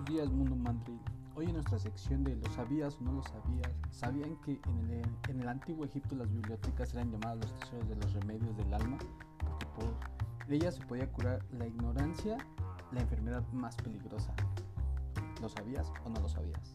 días, Mundo Mandril. Hoy en nuestra sección de ¿lo sabías o no lo sabías? ¿Sabían que en el, en el antiguo Egipto las bibliotecas eran llamadas los tesoros de los remedios del alma? Porque por ellas se podía curar la ignorancia, la enfermedad más peligrosa. ¿Lo sabías o no lo sabías?